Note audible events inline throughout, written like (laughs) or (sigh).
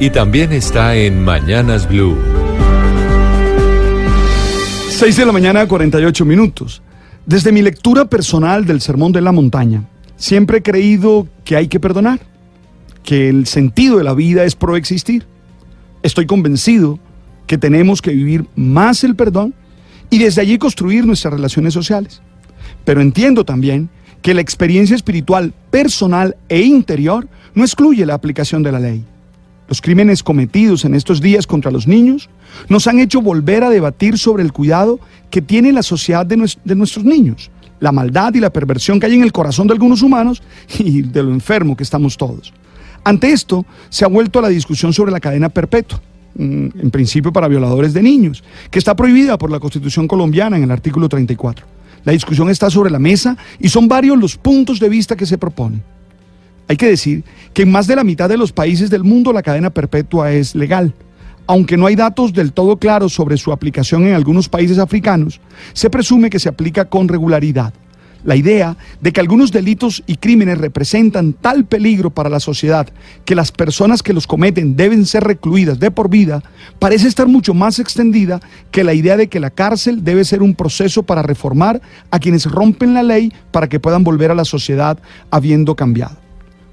y también está en Mañanas Blue. 6 de la mañana, 48 minutos. Desde mi lectura personal del Sermón de la Montaña, siempre he creído que hay que perdonar, que el sentido de la vida es proexistir. Estoy convencido que tenemos que vivir más el perdón y desde allí construir nuestras relaciones sociales. Pero entiendo también que la experiencia espiritual personal e interior no excluye la aplicación de la ley. Los crímenes cometidos en estos días contra los niños nos han hecho volver a debatir sobre el cuidado que tiene la sociedad de, nuestros niños, la maldad y la perversión que hay en el corazón de algunos humanos (laughs) y de lo enfermo que estamos todos. Ante esto, se ha vuelto a la discusión sobre la cadena perpetua, mm, en principio para violadores de niños, que está prohibida por la Constitución colombiana en el artículo 34. La discusión está sobre la mesa y son varios los puntos de vista que se proponen. Hay que decir que en más de la mitad de los países del mundo la cadena perpetua es legal. Aunque no hay datos del todo claros sobre su aplicación en algunos países africanos, se presume que se aplica con regularidad. La idea de que algunos delitos y crímenes representan tal peligro para la sociedad que las personas que los cometen deben ser recluidas de por vida parece estar mucho más extendida que la idea de que la cárcel debe ser un proceso para reformar a quienes rompen la ley para que puedan volver a la sociedad habiendo cambiado.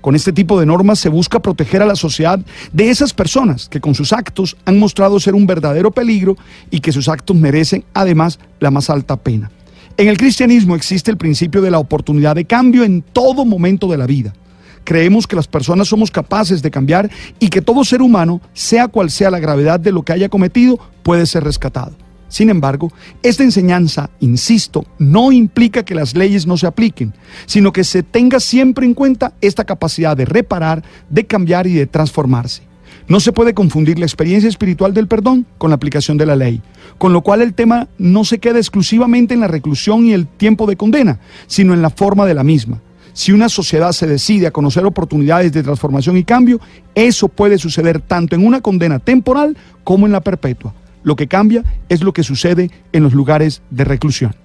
Con este tipo de normas se busca proteger a la sociedad de esas personas que con sus actos han mostrado ser un verdadero peligro y que sus actos merecen además la más alta pena. En el cristianismo existe el principio de la oportunidad de cambio en todo momento de la vida. Creemos que las personas somos capaces de cambiar y que todo ser humano, sea cual sea la gravedad de lo que haya cometido, puede ser rescatado. Sin embargo, esta enseñanza, insisto, no implica que las leyes no se apliquen, sino que se tenga siempre en cuenta esta capacidad de reparar, de cambiar y de transformarse. No se puede confundir la experiencia espiritual del perdón con la aplicación de la ley, con lo cual el tema no se queda exclusivamente en la reclusión y el tiempo de condena, sino en la forma de la misma. Si una sociedad se decide a conocer oportunidades de transformación y cambio, eso puede suceder tanto en una condena temporal como en la perpetua. Lo que cambia es lo que sucede en los lugares de reclusión.